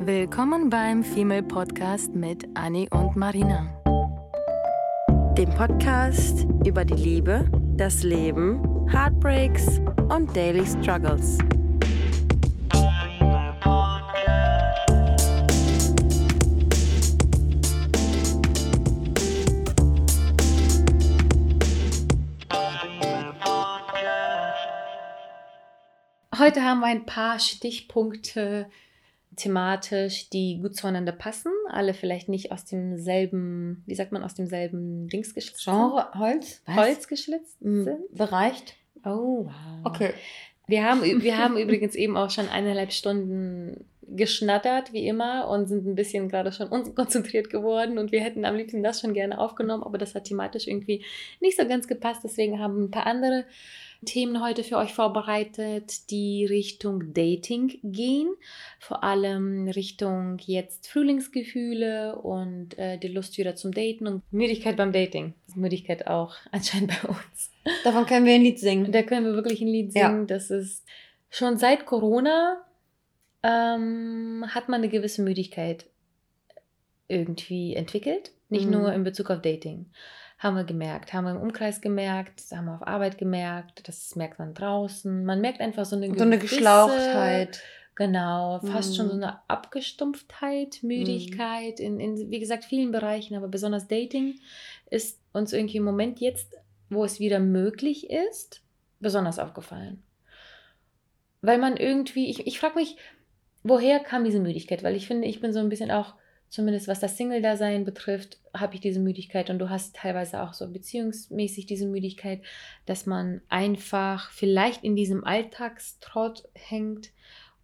Willkommen beim Female Podcast mit Annie und Marina. Dem Podcast über die Liebe, das Leben, Heartbreaks und Daily Struggles. Heute haben wir ein paar Stichpunkte thematisch, die gut zueinander passen. Alle vielleicht nicht aus demselben, wie sagt man, aus demselben Dings geschlitzt Genre, Holz? sind. Holz geschlitzt Mhm. sind. Bereicht? Oh, wow. Okay. Wir haben, wir haben übrigens eben auch schon eineinhalb Stunden geschnattert, wie immer, und sind ein bisschen gerade schon unkonzentriert geworden. Und wir hätten am liebsten das schon gerne aufgenommen, aber das hat thematisch irgendwie nicht so ganz gepasst. Deswegen haben ein paar andere Themen heute für euch vorbereitet, die Richtung Dating gehen. Vor allem Richtung jetzt Frühlingsgefühle und äh, die Lust wieder zum Daten und Müdigkeit beim Dating. Müdigkeit auch anscheinend bei uns. Davon können wir ein Lied singen. Da können wir wirklich ein Lied Ja. singen. Das ist schon seit Corona ähm, hat man eine gewisse Müdigkeit irgendwie entwickelt. Nicht Mhm. nur in Bezug auf Dating. Haben wir gemerkt, haben wir im Umkreis gemerkt, haben wir auf Arbeit gemerkt, das merkt man draußen. Man merkt einfach so eine So eine Geschlauchtheit. Genau, fast schon so Mhm. eine Abgestumpftheit, Müdigkeit in, in, wie gesagt, vielen Bereichen, aber besonders Dating ist uns irgendwie im Moment jetzt, wo es wieder möglich ist, besonders aufgefallen. Weil man irgendwie, ich, ich frage mich, woher kam diese Müdigkeit? Weil ich finde, ich bin so ein bisschen auch, zumindest was das Single-Dasein betrifft, habe ich diese Müdigkeit und du hast teilweise auch so beziehungsmäßig diese Müdigkeit, dass man einfach vielleicht in diesem Alltagstrott hängt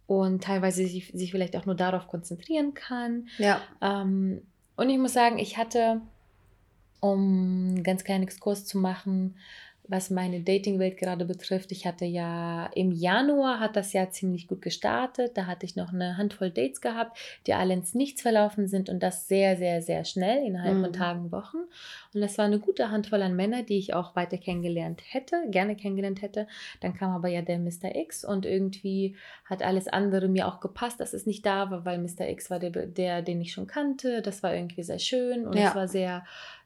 und teilweise sich, sich vielleicht auch nur darauf konzentrieren kann. Ja. Ähm, und ich muss sagen, ich hatte, um einen ganz kleinen Exkurs zu machen, was meine Dating-Welt gerade betrifft, ich hatte ja im Januar hat das Jahr ziemlich gut gestartet. Da hatte ich noch eine Handvoll Dates gehabt, die alle ins Nichts verlaufen sind und das sehr, sehr, sehr schnell, innerhalb von Mhm. Tagen, Wochen. Und das war eine gute Handvoll an Männern, die ich auch weiter kennengelernt hätte, gerne kennengelernt hätte. Dann kam aber ja der Mr. X und irgendwie hat alles andere mir auch gepasst, dass es nicht da war, weil Mr. X war der, der den ich schon kannte. Das war irgendwie sehr schön und Ja. es war sehr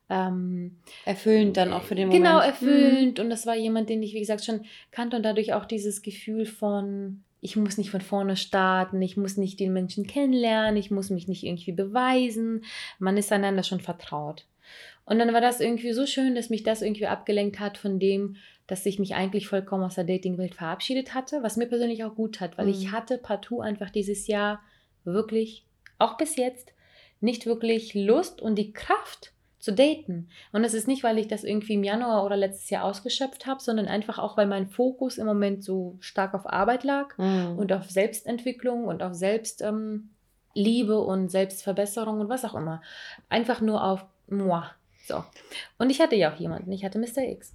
ähm, Erfüllend dann auch für den Moment. Genau, Mhm. erfüllend. Und das war jemand, den ich, wie gesagt, schon kannte und dadurch auch dieses Gefühl von, ich muss nicht von vorne starten, ich muss nicht den Menschen kennenlernen, ich muss mich nicht irgendwie beweisen. Man ist einander schon vertraut. Und dann war das irgendwie so schön, dass mich das irgendwie abgelenkt hat von dem, dass ich mich eigentlich vollkommen aus der Datingwelt verabschiedet hatte, was mir persönlich auch gut hat, weil Mhm. ich hatte partout einfach dieses Jahr wirklich, auch bis jetzt, nicht wirklich Lust und die Kraft zu daten. Und es ist nicht, weil ich das irgendwie im Januar oder letztes Jahr ausgeschöpft habe, sondern einfach auch, weil mein Fokus im Moment so stark auf Arbeit lag Mhm. und auf Selbstentwicklung und auf Selbstliebe ähm, und Selbstverbesserung und was auch immer. Einfach nur auf moi. So. Und ich hatte ja auch jemanden, ich hatte Mr. X.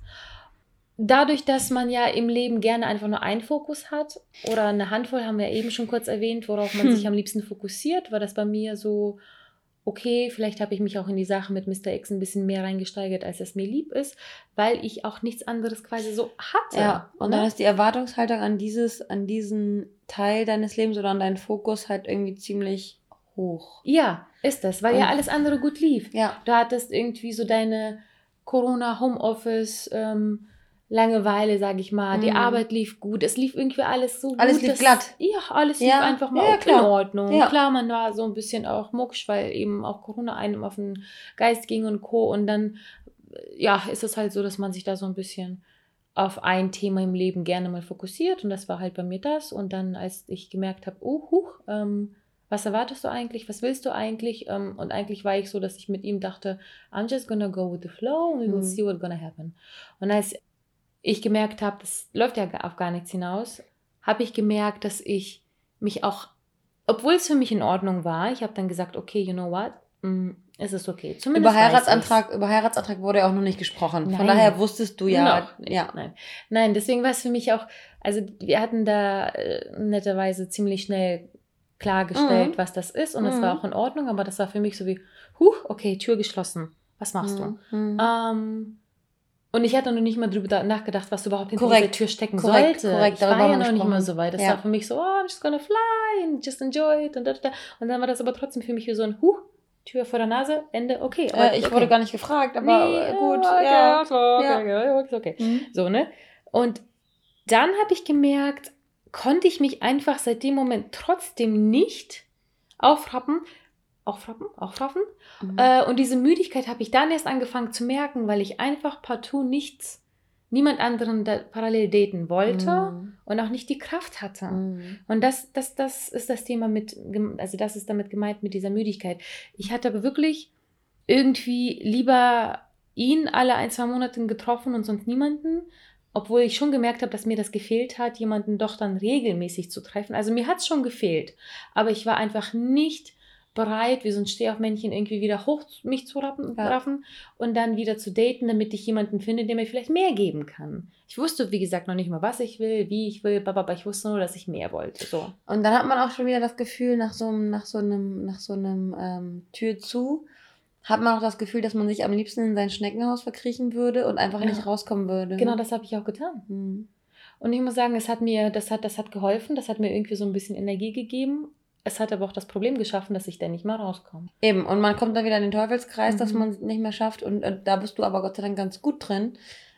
Dadurch, dass man ja im Leben gerne einfach nur einen Fokus hat oder eine Handvoll, haben wir eben schon kurz erwähnt, worauf man Hm. sich am liebsten fokussiert, war das bei mir so, okay, vielleicht habe ich mich auch in die Sache mit Mr. X ein bisschen mehr reingesteigert, als es mir lieb ist, weil ich auch nichts anderes quasi so hatte. Ja, und ne? dann ist die Erwartungshaltung an dieses, an diesen Teil deines Lebens oder an deinen Fokus halt irgendwie ziemlich hoch. Ja, ist das, weil ja Und- alles andere gut lief. Ja. Du hattest irgendwie so deine Corona, Homeoffice, ähm, Langeweile, sag ich mal. Die Mhm. Arbeit lief gut. Es lief irgendwie alles so Alles gut. lief dass- glatt. Ja, alles lief Ja, einfach mal ja, ja, in klar. Ordnung. Ja. Klar, man war so ein bisschen auch mucksch, weil eben auch Corona einem auf den Geist ging und Co. Und dann, ja, ist es halt so, dass man sich da so ein bisschen auf ein Thema im Leben gerne mal fokussiert. Und das war halt bei mir das. Und dann, als ich gemerkt habe, oh, huch, ähm, was erwartest du eigentlich? Was willst du eigentlich? Ähm, und eigentlich war ich so, dass ich mit ihm dachte, I'm just gonna go with the flow and we will Mhm. see what's gonna happen. Und als ich gemerkt habe, das läuft ja auf gar nichts hinaus, habe ich gemerkt, dass ich mich auch, obwohl es für mich in Ordnung war, ich habe dann gesagt, okay, you know what, mm, es ist okay. Zumindest Über. Heiratsantrag, über Heiratsantrag wurde ja auch noch nicht gesprochen. Nein. Von daher wusstest du ja, nicht, ja. Nein. nein, deswegen war es für mich auch, also wir hatten da äh, netterweise ziemlich schnell klargestellt, Mhm. was das ist und es Mhm. war auch in Ordnung, aber das war für mich so wie, huch, okay, Tür geschlossen. Was machst du? Mhm. Ähm, Und ich hatte noch nicht mal drüber nachgedacht, was überhaupt hinter Korrekt, dieser Tür stecken korrekt, sollte. korrekt, ich war ja noch nicht mal so weit. Das Ja. war für mich so, oh, I'm just gonna fly and just enjoy it. Und, da, da, da. und dann war das aber trotzdem für mich wie so ein Huh, Tür vor der Nase, Ende, okay. Äh, ich okay. wurde gar nicht gefragt, aber Nee, äh, gut. okay, ja. okay, okay, Ja. okay, okay. Mhm. So, ne? Und dann habe ich gemerkt, konnte ich mich einfach seit dem Moment trotzdem nicht aufrappen, aufrappen, aufraffen. Mhm. Äh, und diese Müdigkeit habe ich dann erst angefangen zu merken, weil ich einfach partout nichts, niemand anderen parallel daten wollte Mhm. und auch nicht die Kraft hatte. Mhm. Und das, das, das ist das Thema mit, also das ist damit gemeint mit dieser Müdigkeit. Ich hatte aber wirklich irgendwie lieber ihn alle ein, zwei Monate getroffen und sonst niemanden, obwohl ich schon gemerkt habe, dass mir das gefehlt hat, jemanden doch dann regelmäßig zu treffen. Also mir hat es schon gefehlt, aber ich war einfach nicht bereit, wie so ein Stehaufmännchen irgendwie wieder hoch mich zu rappen, Ja. raffen und dann wieder zu daten, damit ich jemanden finde, der mir vielleicht mehr geben kann. Ich wusste, wie gesagt, noch nicht mal, was ich will, wie ich will, aber ich wusste nur, dass ich mehr wollte. So. Und dann hat man auch schon wieder das Gefühl, nach so einem, nach so einem, nach so einem ähm, Tür zu, hat man auch das Gefühl, dass man sich am liebsten in sein Schneckenhaus verkriechen würde und einfach Ja. nicht rauskommen würde. Genau, das habe ich auch getan. Mhm. Und ich muss sagen, es hat mir, das hat, das hat geholfen, das hat mir irgendwie so ein bisschen Energie gegeben. Es hat aber auch das Problem geschaffen, dass ich da nicht mehr rauskomme. Eben, und man kommt dann wieder in den Teufelskreis, dass Mhm. man es nicht mehr schafft. Und äh, da bist du aber Gott sei Dank ganz gut drin,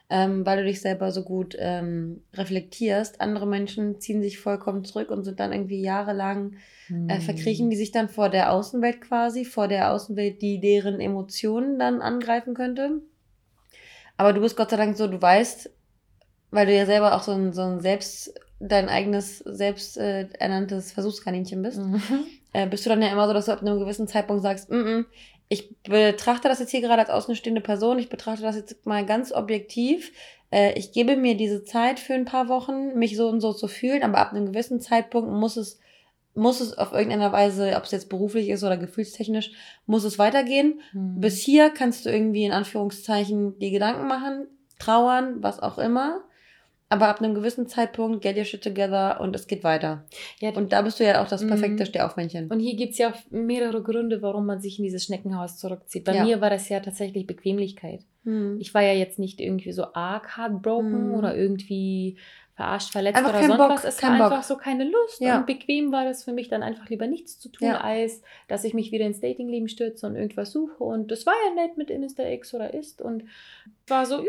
ähm, weil du dich selber so gut ähm, reflektierst. Andere Menschen ziehen sich vollkommen zurück und sind dann irgendwie jahrelang, Mhm. äh, verkriechen die sich dann vor der Außenwelt quasi, vor der Außenwelt, die deren Emotionen dann angreifen könnte. Aber du bist Gott sei Dank so, du weißt, weil du ja selber auch so ein, so ein selbst, dein eigenes, selbst äh, ernanntes Versuchskaninchen bist Mhm. äh, bist du dann ja immer so, dass du ab einem gewissen Zeitpunkt sagst, mm -mm, ich betrachte das jetzt hier gerade als außenstehende Person, ich betrachte das jetzt mal ganz objektiv. Äh, ich gebe mir diese Zeit für ein paar Wochen, mich so und so zu fühlen, aber ab einem gewissen Zeitpunkt muss es, muss es auf irgendeiner Weise, ob es jetzt beruflich ist oder gefühlstechnisch, muss es weitergehen. Mhm. Bis hier kannst du irgendwie in Anführungszeichen die Gedanken machen, trauern, was auch immer. Aber ab einem gewissen Zeitpunkt get your shit together und es geht weiter. ja, Und da bist du ja auch das perfekte Mhm. Stehaufmännchen. Und hier gibt es ja auch mehrere Gründe, warum man sich in dieses Schneckenhaus zurückzieht. Bei Ja. mir war das ja tatsächlich Bequemlichkeit. Hm. Ich war ja jetzt nicht irgendwie so arg heartbroken Mhm. oder irgendwie verarscht, verletzt Einfach oder sonst Bock, was. Es war Bock. einfach so keine Lust. Ja. Und bequem war das für mich dann einfach lieber nichts zu tun, Ja. als dass ich mich wieder ins Datingleben stürze und irgendwas suche. Und das war ja nett mit Insta X oder ist und war so.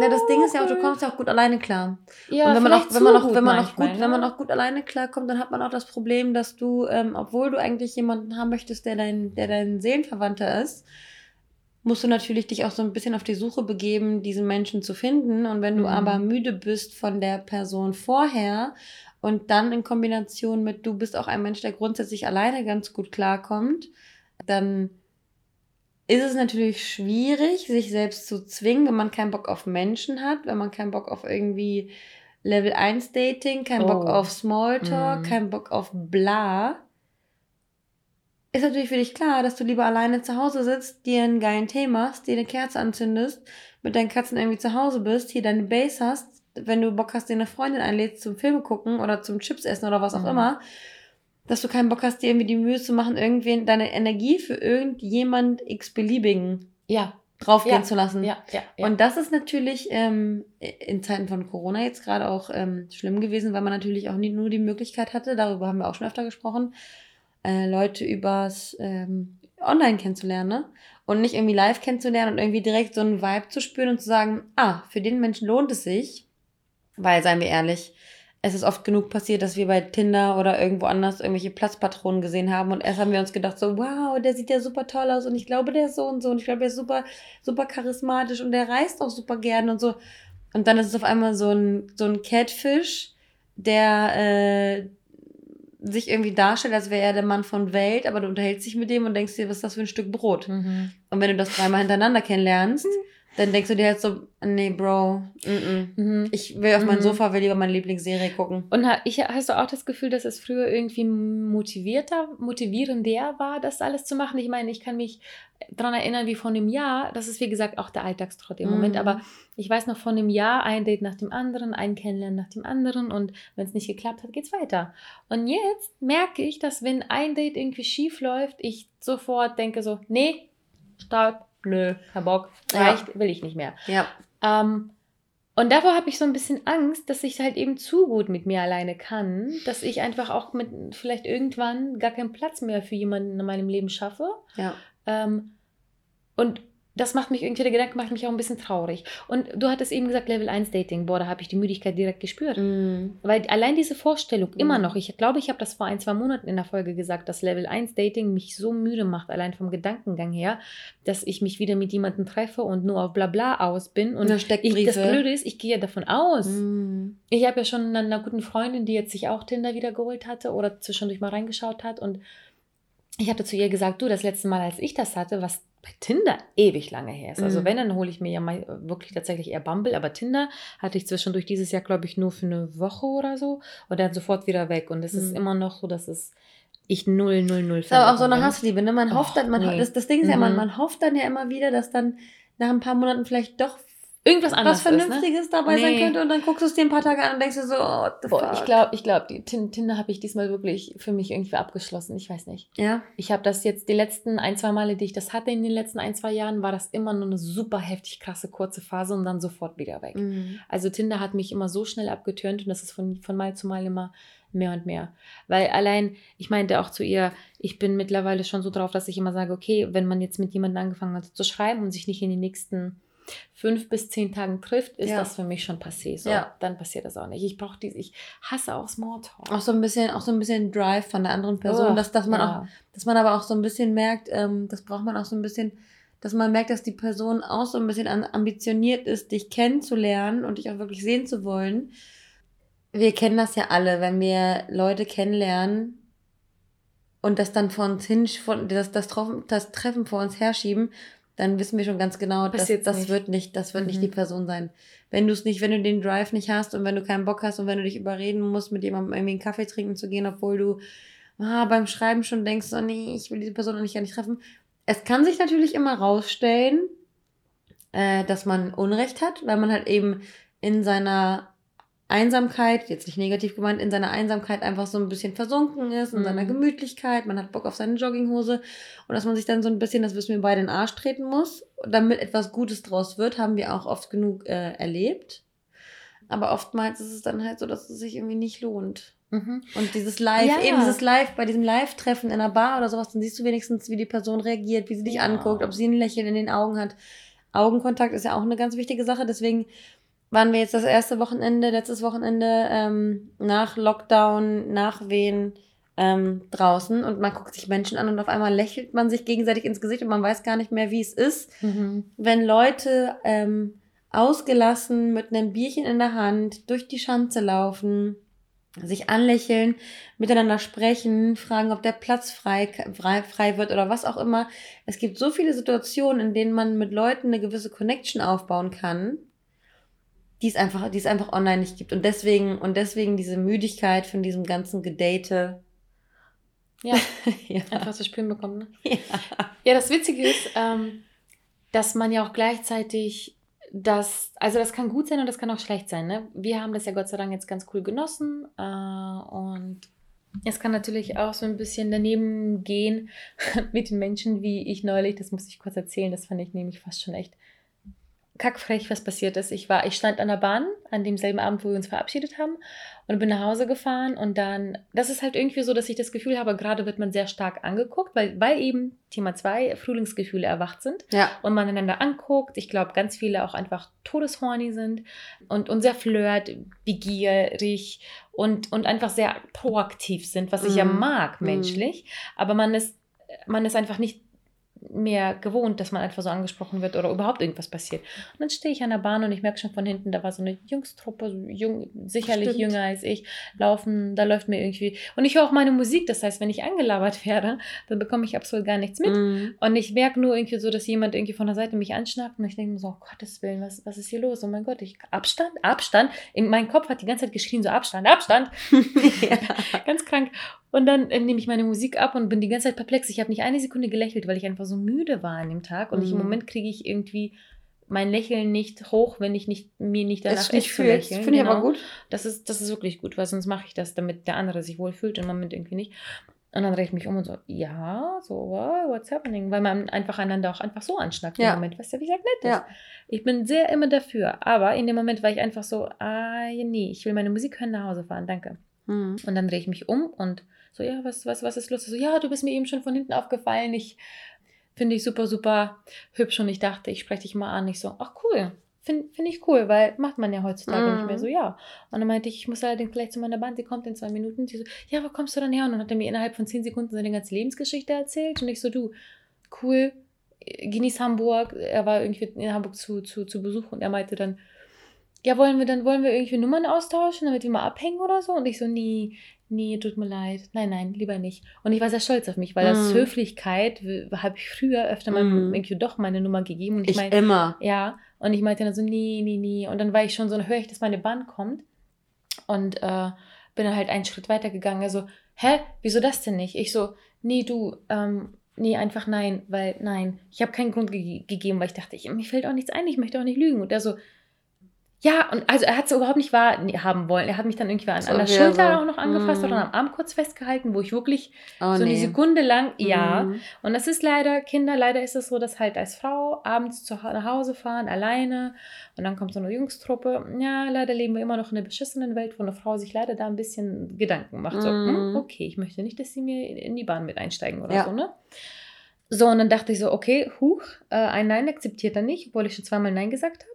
Ja, das Ding ist ja auch, du kommst ja auch gut alleine klar. Ja, und wenn man auch, wenn man auch, wenn man auch gut, wenn man ne? auch gut alleine klarkommt, dann hat man auch das Problem, dass du, ähm, obwohl du eigentlich jemanden haben möchtest, der dein, der dein Seelenverwandter ist, musst du natürlich dich auch so ein bisschen auf die Suche begeben, diesen Menschen zu finden. Und wenn du Mhm. aber müde bist von der Person vorher und dann in Kombination mit, du bist auch ein Mensch, der grundsätzlich alleine ganz gut klarkommt, dann ist es natürlich schwierig, sich selbst zu zwingen, wenn man keinen Bock auf Menschen hat, wenn man keinen Bock auf irgendwie Level 1 Dating, keinen Bock Oh. auf Smalltalk, Mhm. keinen Bock auf bla. Ist natürlich für dich klar, dass du lieber alleine zu Hause sitzt, dir einen geilen Tee machst, dir eine Kerze anzündest, mit deinen Katzen irgendwie zu Hause bist, hier deine Base hast, wenn du Bock hast, dir eine Freundin einlädst zum Filme gucken oder zum Chips essen oder was auch Mhm. immer, dass du keinen Bock hast, dir irgendwie die Mühe zu machen, irgendwen deine Energie für irgendjemand x-beliebigen Ja, draufgehen Ja, zu lassen. ja, ja. ja. Und das ist natürlich ähm, in Zeiten von Corona jetzt gerade auch ähm, schlimm gewesen, weil man natürlich auch nie, nur die Möglichkeit hatte, darüber haben wir auch schon öfter gesprochen, äh, Leute übers ähm, Online kennenzulernen, ne? Und nicht irgendwie live kennenzulernen und irgendwie direkt so einen Vibe zu spüren und zu sagen, ah, für den Menschen lohnt es sich, weil, seien wir ehrlich, es ist oft genug passiert, dass wir bei Tinder oder irgendwo anders irgendwelche Platzpatronen gesehen haben und erst haben wir uns gedacht so, wow, der sieht ja super toll aus und ich glaube, der ist so und so und ich glaube, der ist super, super charismatisch und der reist auch super gern und so. Und dann ist es auf einmal so ein, so ein Catfish, der äh, sich irgendwie darstellt, als wäre er der Mann von Welt, aber du unterhältst dich mit dem und denkst dir, was ist das für ein Stück Brot? Mhm. Und wenn du das dreimal hintereinander kennenlernst, dann denkst du dir halt so, nee, Bro, mm -mm. Mhm. ich will auf mein Mhm. Sofa, will lieber meine Lieblingsserie gucken. Und ich, hast du auch das Gefühl, dass es früher irgendwie motivierter, motivierender war, das alles zu machen? Ich meine, ich kann mich daran erinnern, wie vor einem Jahr, das ist wie gesagt auch der Alltagstrott im Mhm. Moment, aber ich weiß noch vor einem Jahr, ein Date nach dem anderen, ein Kennenlernen nach dem anderen und wenn es nicht geklappt hat, geht's weiter. Und jetzt merke ich, dass wenn ein Date irgendwie schief läuft, ich sofort denke so, nee, stopp, nö, kein Bock, Ja. reicht, will ich nicht mehr. Ja. Ähm, und davor habe ich so ein bisschen Angst, dass ich halt eben zu gut mit mir alleine kann, dass ich einfach auch mit vielleicht irgendwann gar keinen Platz mehr für jemanden in meinem Leben schaffe. Ja. Ähm, und das macht mich irgendwie, der Gedanke macht mich auch ein bisschen traurig. Und du hattest eben gesagt, Level 1 Dating, boah, da habe ich die Müdigkeit direkt gespürt. Mhm. Weil allein diese Vorstellung, immer Mhm. noch, ich glaube, ich habe das vor ein, zwei Monaten in der Folge gesagt, dass Level 1 Dating mich so müde macht, allein vom Gedankengang her, dass ich mich wieder mit jemandem treffe und nur auf Blabla aus bin. Und ich, das Blöde ist, ich gehe ja davon aus. Mhm. Ich habe ja schon einer guten Freundin, die jetzt sich auch Tinder wieder geholt hatte oder zwischendurch mal reingeschaut hat. Und ich hatte zu ihr gesagt, du, das letzte Mal, als ich das hatte, was bei Tinder ewig lange her ist. Also Mhm. wenn, dann hole ich mir ja mal wirklich tatsächlich eher Bumble. Aber Tinder hatte ich zwischendurch dieses Jahr, glaube ich, nur für eine Woche oder so. Und dann sofort wieder weg. Und es ist Mhm. immer noch so, dass es ich null, null, null ist aber auch so eine. Hassliebe, ne? Man Och, hofft dann, man, nee. das, das Ding ist ja, man, Mhm. man hofft dann ja immer wieder, dass dann nach ein paar Monaten vielleicht doch Irgendwas anderes was ist, ne? Vernünftiges dabei sein Nee. könnte und dann guckst du es dir ein paar Tage an und denkst dir so, oh, the Boah, fuck. ich glaube, ich glaub, die Tin- Tinder habe ich diesmal wirklich für mich irgendwie abgeschlossen. Ich weiß nicht. Ja. Ich habe das jetzt die letzten ein, zwei Male, die ich das hatte in den letzten ein, zwei Jahren, war das immer nur eine super heftig krasse kurze Phase und dann sofort wieder weg. Mhm. Also Tinder hat mich immer so schnell abgetönt und das ist von, von Mal zu Mal immer mehr und mehr. Weil allein, ich meinte auch zu ihr, ich bin mittlerweile schon so drauf, dass ich immer sage, okay, wenn man jetzt mit jemandem angefangen hat zu schreiben und sich nicht in den nächsten fünf bis zehn Tagen trifft, ist Ja. das für mich schon passé. So, Ja. dann passiert das auch nicht. Ich brauche diese, ich hasse auch Smalltalk. Auch so ein bisschen, auch so ein bisschen Drive von der anderen Person, Oh, dass, dass man ja. auch, dass man aber auch so ein bisschen merkt, ähm, das braucht man auch so ein bisschen, dass man merkt, dass die Person auch so ein bisschen ambitioniert ist, dich kennenzulernen und dich auch wirklich sehen zu wollen. Wir kennen das ja alle, wenn wir Leute kennenlernen und das dann vor uns hin, von, das, das, das Treffen vor uns herschieben, dann wissen wir schon ganz genau, das, Passiert's das nicht. wird nicht, das wird nicht Mhm. die Person sein. Wenn du es nicht, wenn du den Drive nicht hast und wenn du keinen Bock hast und wenn du dich überreden musst, mit jemandem irgendwie einen Kaffee trinken zu gehen, obwohl du ah, beim Schreiben schon denkst, oh nee, ich will diese Person eigentlich gar nicht treffen. Es kann sich natürlich immer rausstellen, äh, dass man Unrecht hat, weil man halt eben in seiner Einsamkeit, jetzt nicht negativ gemeint, in seiner Einsamkeit einfach so ein bisschen versunken ist, in Mhm. seiner Gemütlichkeit, man hat Bock auf seine Jogginghose und dass man sich dann so ein bisschen, das wissen wir beide, in den Arsch treten muss, damit etwas Gutes draus wird, haben wir auch oft genug äh, erlebt. Aber oftmals ist es dann halt so, dass es sich irgendwie nicht lohnt. Mhm. Und dieses Live, Ja. eben dieses Live, bei diesem Live-Treffen in einer Bar oder sowas, dann siehst du wenigstens, wie die Person reagiert, wie sie dich Ja. anguckt, ob sie ein Lächeln in den Augen hat. Augenkontakt ist ja auch eine ganz wichtige Sache, deswegen waren wir jetzt das erste Wochenende, letztes Wochenende ähm, nach Lockdown, nach Wehen ähm, draußen und man guckt sich Menschen an und auf einmal lächelt man sich gegenseitig ins Gesicht und man weiß gar nicht mehr, wie es ist Mhm. wenn Leute ähm, ausgelassen mit einem Bierchen in der Hand durch die Schanze laufen, sich anlächeln, miteinander sprechen, fragen, ob der Platz frei, frei, frei wird oder was auch immer. Es gibt so viele Situationen, in denen man mit Leuten eine gewisse Connection aufbauen kann, die es einfach, die es einfach online nicht gibt. Und deswegen, und deswegen diese Müdigkeit von diesem ganzen Gedate. Ja, ja. einfach zu spüren bekommen. Ne? ja. Ja, das Witzige ist, ähm, dass man ja auch gleichzeitig das, also das kann gut sein und das kann auch schlecht sein. Ne? Wir haben das ja Gott sei Dank jetzt ganz cool genossen äh, und es kann natürlich auch so ein bisschen daneben gehen mit den Menschen, wie ich neulich, das muss ich kurz erzählen, das fand ich nämlich fast schon echt kackfrech, was passiert ist. Ich war, ich stand an der Bahn an demselben Abend, wo wir uns verabschiedet haben und bin nach Hause gefahren und dann, das ist halt irgendwie so, dass ich das Gefühl habe, gerade wird man sehr stark angeguckt, weil, weil eben Thema 2 Frühlingsgefühle erwacht sind ja. und man einander anguckt. Ich glaube, ganz viele auch einfach todeshorny sind und, und sehr flirt, begierig und, und einfach sehr proaktiv sind, was ich ja Mhm. mag menschlich, aber man ist, man ist einfach nicht mehr gewohnt, dass man einfach so angesprochen wird oder überhaupt irgendwas passiert. Und dann stehe ich an der Bahn und ich merke schon von hinten, da war so eine Jungstruppe, jung, sicherlich Stimmt. jünger als ich, laufen, da läuft mir irgendwie. Und ich höre auch meine Musik, das heißt, wenn ich angelabert werde, dann bekomme ich absolut gar nichts mit. Mhm. Und ich merke nur irgendwie so, dass jemand irgendwie von der Seite mich anschnappt und ich denke mir so, oh Gottes Willen, was, was ist hier los? Oh mein Gott, ich, Abstand, Abstand. In mein Kopf hat die ganze Zeit geschrien, so Abstand, Abstand. ja. Ganz krank. Und dann äh, nehme ich meine Musik ab und bin die ganze Zeit perplex. Ich habe nicht eine Sekunde gelächelt, weil ich einfach so müde war an dem Tag. Und ich, im Mhm. Moment kriege ich irgendwie mein Lächeln nicht hoch, wenn ich nicht, mir nicht danach Das nicht ist zu lächeln. Finde ich aber Genau. gut. Das ist, das ist wirklich gut, weil sonst mache ich das, damit der andere sich wohlfühlt und im Moment irgendwie nicht. Und dann drehe ich mich um und so, ja, so, wow, what's happening? Weil man einfach einander auch einfach so anschnackt Ja. im Moment, was ja wie gesagt nett ist. Ja. Ich bin sehr immer dafür, aber in dem Moment war ich einfach so, ah, nee, ich will meine Musik hören, nach Hause fahren, danke. Mhm. Und dann drehe ich mich um und so, ja, was, was, was ist los? So, ja, du bist mir eben schon von hinten aufgefallen. Ich finde dich super, super hübsch und ich dachte, ich spreche dich mal an. Ich so, ach cool, finde find ich cool, weil macht man ja heutzutage Mhm. nicht mehr so, ja. Und dann meinte ich, ich muss allerdings gleich zu meiner Band, sie kommt in zwei Minuten. Sie so, ja, wo kommst du dann her? Und dann hat er mir innerhalb von zehn Sekunden seine ganze Lebensgeschichte erzählt und ich so, du, cool, genieß Hamburg. Er war irgendwie in Hamburg zu, zu, zu Besuch und er meinte dann, ja, wollen wir dann, wollen wir irgendwie Nummern austauschen, damit wir mal abhängen oder so? Und ich so, nee, nee, tut mir leid. Nein, nein, lieber nicht. Und ich war sehr stolz auf mich, weil aus Mhm. Höflichkeit habe ich früher öfter mal Mhm. irgendwie doch meine Nummer gegeben. Und ich, Ich meine, immer. ja, und ich meinte dann so, nee, nee, nee. Und dann war ich schon so, dann höre ich, dass meine Bahn kommt. Und äh, bin dann halt einen Schritt weiter gegangen. Also, hä, wieso das denn nicht? Ich so, nee, du, ähm, nee, einfach nein, weil nein. Ich habe keinen Grund ge gegeben, weil ich dachte, ich, mir fällt auch nichts ein, ich möchte auch nicht lügen. Und er so, ja, und also er hat es überhaupt nicht wahrhaben wollen. Er hat mich dann irgendwie an, So an der er Schulter so, auch noch angefasst mm. oder am Arm kurz festgehalten, wo ich wirklich Oh, so eine nee. Sekunde lang, ja, Mhm. und das ist leider, Kinder, leider ist es so, dass halt als Frau abends zu, nach Hause fahren, alleine und dann kommt so eine Jungstruppe. Ja, leider leben wir immer noch in einer beschissenen Welt, wo eine Frau sich leider da ein bisschen Gedanken macht. So, Mhm. hm, okay, ich möchte nicht, dass sie mir in die Bahn mit einsteigen oder Ja. so, ne? So, und dann dachte ich so, okay, huch, äh, ein Nein akzeptiert er nicht, obwohl ich schon zweimal Nein gesagt habe.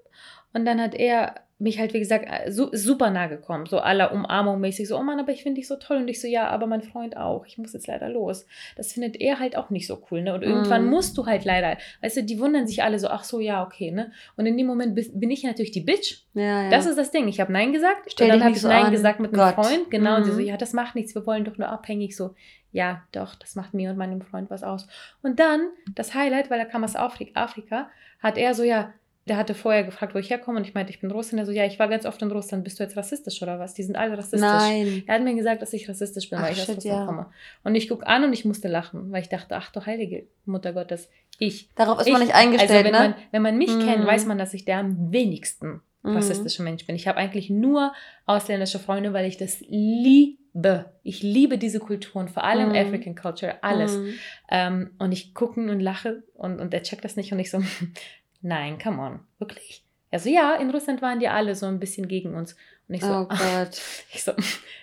Und dann hat er mich halt, wie gesagt, äh, su super nah gekommen, so aller Umarmung mäßig, so, oh Mann, aber ich finde dich so toll. Und ich so, ja, aber mein Freund auch, ich muss jetzt leider los. Das findet er halt auch nicht so cool, ne? Und irgendwann Mhm. musst du halt leider, weißt du, die wundern sich alle so, ach so, ja, okay, ne? Und in dem Moment bin ich natürlich die Bitch. Ja, ja. Das ist das Ding. Ich habe Nein gesagt, Stell und dann habe ich so Nein an. gesagt mit einem. Freund, genau. Und sie so, Mhm. ja, das macht nichts, wir wollen doch nur abhängig. So, ja, doch, das macht mir und meinem Freund was aus. Und dann, das Highlight, weil er kam aus Afri- Afrika, hat er so, ja, der hatte vorher gefragt, wo ich herkomme und ich meinte, ich bin Russin. Er so, ja, ich war ganz oft in Russland. Bist du jetzt rassistisch oder was? Die sind alle rassistisch. Nein. Er hat mir gesagt, dass ich rassistisch bin, Ach, weil ich aus Russland ja. komme. Und ich gucke an und ich musste lachen, weil ich dachte, ach du heilige Mutter Gottes, ich. Darauf ist ich, man nicht eingestellt, also wenn ne? Man, wenn man mich Mhm. kennt, weiß man, dass ich der am wenigsten Mhm. rassistische Mensch bin. Ich habe eigentlich nur ausländische Freunde, weil ich das liebe. Ich liebe diese Kulturen, vor allem Mhm. African Culture, alles. Mhm. Ähm, und ich gucke und lache und, und er checkt das nicht und ich so, nein, come on, wirklich? Er so, ja, in Russland waren die alle so ein bisschen gegen uns. Und ich so, Oh Gott. ich so,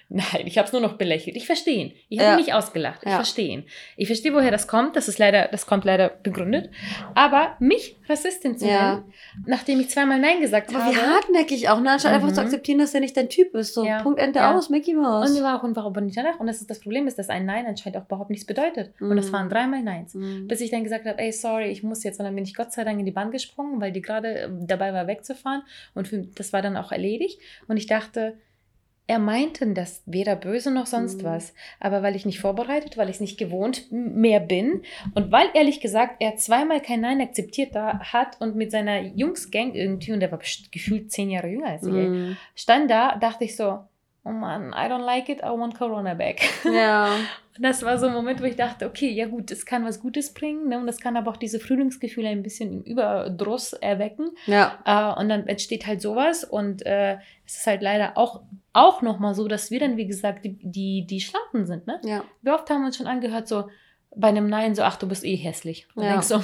nein, ich habe es nur noch belächelt. Ich verstehe ihn. Ich habe Ja. ihn nicht ausgelacht. Ich Ja. verstehe ihn. Ich verstehe, woher das kommt. Das ist leider, das kommt leider begründet. Aber mich Rassistin zu Ja. nennen, nachdem ich zweimal Nein gesagt Aber habe. wie hartneckig auch, ne? Anstatt einfach Mhm. zu akzeptieren, dass der nicht dein Typ ist. So. Punkt, Ende aus, Mickey Mouse. Und war auch, und warum nicht danach? Und das ist das Problem ist, dass ein Nein anscheinend auch überhaupt nichts bedeutet. Und das Mhm. waren dreimal Neins. Mhm. Bis ich dann gesagt habe, ey, sorry, ich muss jetzt. Und dann bin ich Gott sei Dank in die Bahn gesprungen, weil die gerade äh, dabei war, wegzufahren. Und das war dann auch erledigt. Und ich dachte, er meinte das weder böse noch sonst Mhm. was. Aber weil ich nicht vorbereitet, weil ich es nicht gewohnt mehr bin und weil ehrlich gesagt er zweimal kein Nein akzeptiert da hat und mit seiner Jungsgang irgendwie, und der war gefühlt zehn Jahre jünger als ich, Mhm. stand da, dachte ich so, oh Mann, I don't like it, I want Corona back. Ja. Und das war so ein Moment, wo ich dachte, okay, ja gut, es kann was Gutes bringen, ne? und das kann aber auch diese Frühlingsgefühle ein bisschen im Überdruss erwecken. Ja. Äh, und dann entsteht halt sowas und äh, es ist halt leider auch, auch nochmal so, dass wir dann, wie gesagt, die, die, die Schlampen sind. Ne? Ja. Wie oft haben wir uns schon angehört, so bei einem Nein, so, ach, du bist eh hässlich. Und Ja. denkst so,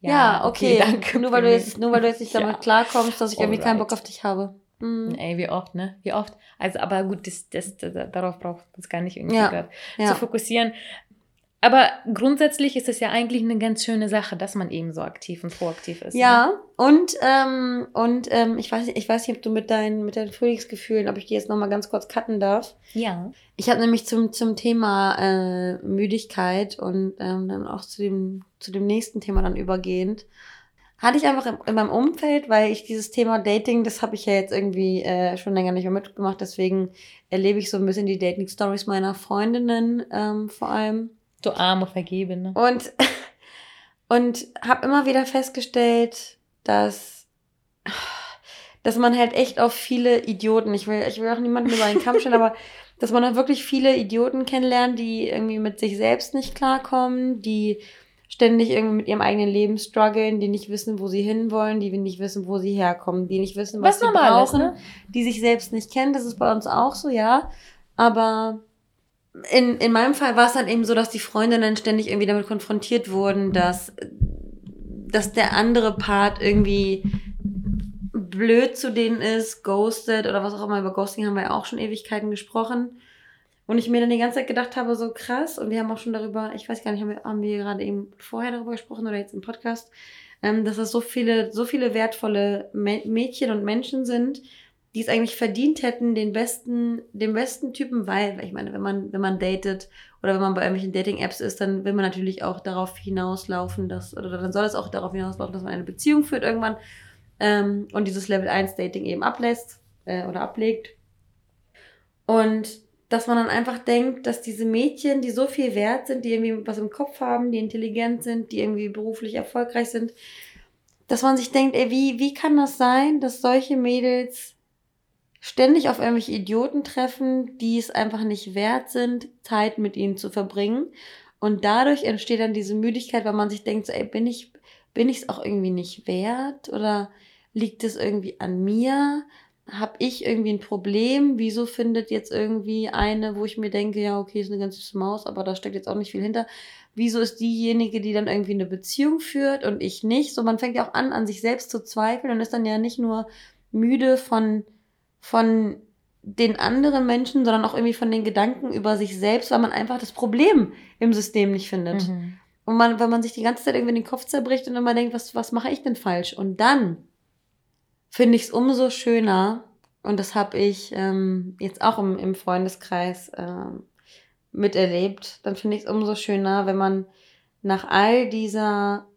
Ja, okay. danke. Nur weil du jetzt, nur weil du jetzt nicht Ja. damit klarkommst, dass ich irgendwie keinen Alright. Bock auf dich habe. Mhm. Ey, wie oft, ne? Wie oft. Also, aber gut, das, das, das, darauf braucht es gar nicht irgendwie Ja. Ja. zu fokussieren. Aber grundsätzlich ist es ja eigentlich eine ganz schöne Sache, dass man eben so aktiv und proaktiv ist. Ne? Ja, und, ähm, und ähm, ich, weiß, nicht- ich weiß nicht, ob du mit deinen, mit deinen Frühlingsgefühlen, ob ich die jetzt nochmal ganz kurz cutten darf. Ja. Ich habe nämlich zum, zum Thema äh, Müdigkeit und ähm, dann auch zu dem, zu dem nächsten Thema dann übergehend, hatte ich einfach in, in meinem Umfeld, weil ich dieses Thema Dating, das habe ich ja jetzt irgendwie äh, schon länger nicht mehr mitgemacht, deswegen erlebe ich so ein bisschen die Dating-Stories meiner Freundinnen ähm, vor allem. Du arme Vergebene. Und, und habe immer wieder festgestellt, dass, dass man halt echt auf viele Idioten, ich will, ich will auch niemanden über einen Kamm stellen, aber dass man halt wirklich viele Idioten kennenlernt, die irgendwie mit sich selbst nicht klarkommen, die ständig irgendwie mit ihrem eigenen Leben strugglen, die nicht wissen, wo sie hinwollen, die nicht wissen, wo sie herkommen, die nicht wissen, was, Was sie normal ist, brauchen, ne? die sich selbst nicht kennen. Das ist bei uns auch so, ja. Aber in, in meinem Fall war es dann eben so, dass die Freundinnen ständig irgendwie damit konfrontiert wurden, dass, dass der andere Part irgendwie blöd zu denen ist, ghosted oder was auch immer. Über Ghosting haben wir ja auch schon Ewigkeiten gesprochen. Und ich mir dann die ganze Zeit gedacht habe, so krass, und wir haben auch schon darüber, ich weiß gar nicht, haben wir, haben wir gerade eben vorher darüber gesprochen oder jetzt im Podcast, ähm, dass es so viele, so viele wertvolle Mädchen und Menschen sind, die es eigentlich verdient hätten, den besten, den besten Typen, weil, ich meine, wenn man, wenn man datet oder wenn man bei irgendwelchen Dating-Apps ist, dann will man natürlich auch darauf hinauslaufen, dass, oder dann soll es auch darauf hinauslaufen, dass man eine Beziehung führt irgendwann ähm, und dieses Level 1 Dating eben ablässt äh, oder ablegt. Und dass man dann einfach denkt, dass diese Mädchen, die so viel wert sind, die irgendwie was im Kopf haben, die intelligent sind, die irgendwie beruflich erfolgreich sind, dass man sich denkt, ey, wie, wie kann das sein, dass solche Mädels ständig auf irgendwelche Idioten treffen, die es einfach nicht wert sind, Zeit mit ihnen zu verbringen. Und dadurch entsteht dann diese Müdigkeit, weil man sich denkt, so, ey, bin ich, bin ich es auch irgendwie nicht wert? Oder liegt es irgendwie an mir? Habe ich irgendwie ein Problem? Wieso findet jetzt irgendwie eine, wo ich mir denke, ja, okay, ist eine ganz süße Maus, aber da steckt jetzt auch nicht viel hinter. Wieso ist diejenige, die dann irgendwie eine Beziehung führt und ich nicht? So, man fängt ja auch an, an sich selbst zu zweifeln und ist dann ja nicht nur müde von, von den anderen Menschen, sondern auch irgendwie von den Gedanken über sich selbst, weil man einfach das Problem im System nicht findet. Mhm. Und man, wenn man sich die ganze Zeit irgendwie den Kopf zerbricht und immer denkt, was, was mache ich denn falsch? Und dann finde ich es umso schöner, und das habe ich ähm, jetzt auch im, im Freundeskreis ähm, miterlebt, dann finde ich es umso schöner, wenn man nach all dieser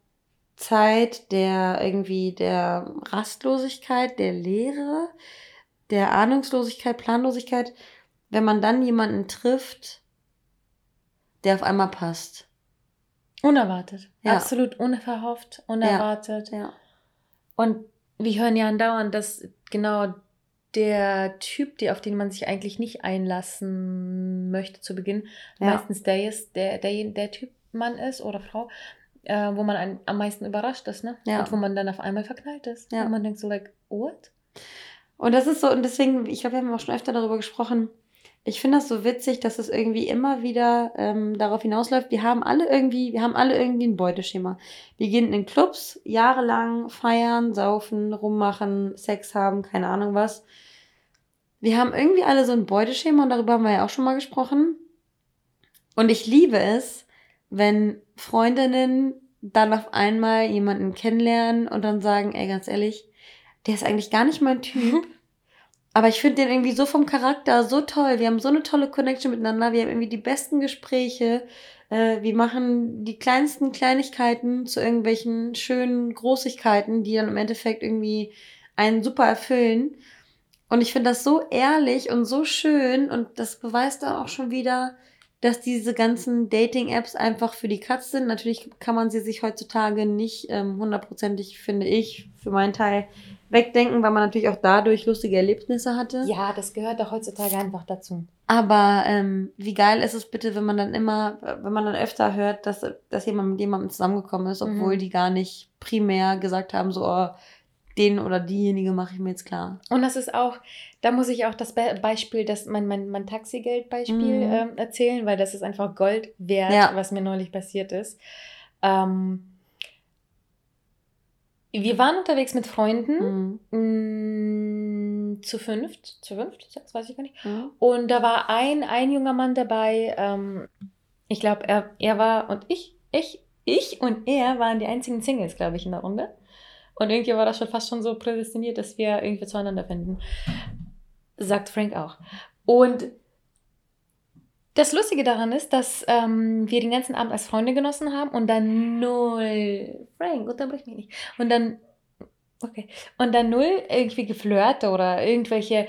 Zeit der irgendwie der Rastlosigkeit, der Leere, der Ahnungslosigkeit, Planlosigkeit, wenn man dann jemanden trifft, der auf einmal passt. Unerwartet. Ja. Absolut unverhofft, unerwartet. Ja. ja. Und wir hören ja andauernd, dass genau der Typ, der, auf den man sich eigentlich nicht einlassen möchte zu Beginn, ja. meistens der ist, der, der, der Typ Mann ist oder Frau, äh, wo man ein, am meisten überrascht ist, ne? Ja. Und wo man dann auf einmal verknallt ist. Ja. Und man denkt so, like, what? Und das ist so, und deswegen, ich glaube, wir haben auch schon öfter darüber gesprochen, ich finde das so witzig, dass es irgendwie immer wieder ähm, darauf hinausläuft, wir haben alle irgendwie, wir haben alle irgendwie ein Beuteschema. Wir gehen in Clubs jahrelang feiern, saufen, rummachen, Sex haben, keine Ahnung was. Wir haben irgendwie alle so ein Beuteschema und darüber haben wir ja auch schon mal gesprochen. Und ich liebe es, wenn Freundinnen dann auf einmal jemanden kennenlernen und dann sagen, ey, ganz ehrlich, der ist eigentlich gar nicht mein Typ. Aber ich finde den irgendwie so vom Charakter so toll. Wir haben so eine tolle Connection miteinander. Wir haben irgendwie die besten Gespräche. Äh, wir machen die kleinsten Kleinigkeiten zu irgendwelchen schönen Großigkeiten, die dann im Endeffekt irgendwie einen super erfüllen. Und ich finde das so ehrlich und so schön und das beweist dann auch schon wieder, dass diese ganzen Dating-Apps einfach für die Katz sind. Natürlich kann man sie sich heutzutage nicht ähm, hundertprozentig, finde ich, für meinen Teil wegdenken, weil man natürlich auch dadurch lustige Erlebnisse hatte. Ja, das gehört doch heutzutage einfach dazu. Aber ähm, wie geil ist es bitte, wenn man dann immer, wenn man dann öfter hört, dass, dass jemand mit jemandem zusammengekommen ist, obwohl mhm. die gar nicht primär gesagt haben, so, oh, den oder diejenige mache ich mir jetzt klar. Und das ist auch, da muss ich auch das Be Beispiel, das mein, mein, mein Taxigeld-Beispiel mhm. ähm, erzählen, weil das ist einfach Gold wert, ja. was mir neulich passiert ist. Ähm, wir waren unterwegs mit Freunden mhm. mh, mm, zu fünft, zu fünft, sechs, weiß ich gar nicht. Mhm. Und da war ein, ein junger Mann dabei. Ähm, ich glaube, er, er war und ich, ich, ich und er waren die einzigen Singles, glaube ich, in der Runde. Und irgendwie war das schon fast schon so prädestiniert, dass wir irgendwie zueinander finden. Sagt Frank auch. Und das Lustige daran ist, dass ähm, wir den ganzen Abend als Freunde genossen haben und dann null. Frank, unterbrich mich nicht. Und dann. Okay. Und dann null irgendwie geflirte oder irgendwelche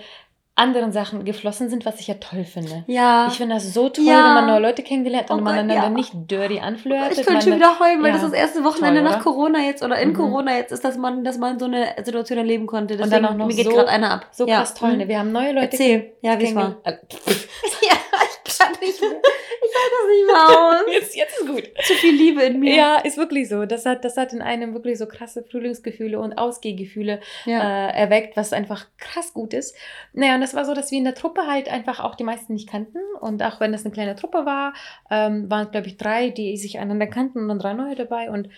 anderen Sachen geflossen sind, was ich ja toll finde. Ja. Ich finde das so toll, ja. wenn man neue Leute kennengelernt und oh man Gott, dann, ja. dann nicht dirty anflirtet. Ich könnte schon wieder heulen, weil ja. das das erste Wochenende toll, nach Corona jetzt oder in mhm. Corona jetzt ist, dass man, dass man so eine Situation erleben konnte. Deswegen, und dann auch noch mir geht so, gerade einer ab. So krass toll. Ne? Wir haben neue Leute Erzähl. Ja, wie es war. ja, kann nicht mehr. Ich halte das nicht mehr aus. Jetzt, jetzt ist gut. Zu viel Liebe in mir. Ja, ist wirklich so. Das hat, das hat in einem wirklich so krasse Frühlingsgefühle und Ausgehgefühle Ja. äh, erweckt, was einfach krass gut ist. Naja, und das war so, dass wir in der Truppe halt einfach auch die meisten nicht kannten. Und auch wenn das eine kleine Truppe war, ähm, waren, glaube ich, drei, die sich einander kannten und dann drei neue dabei. Und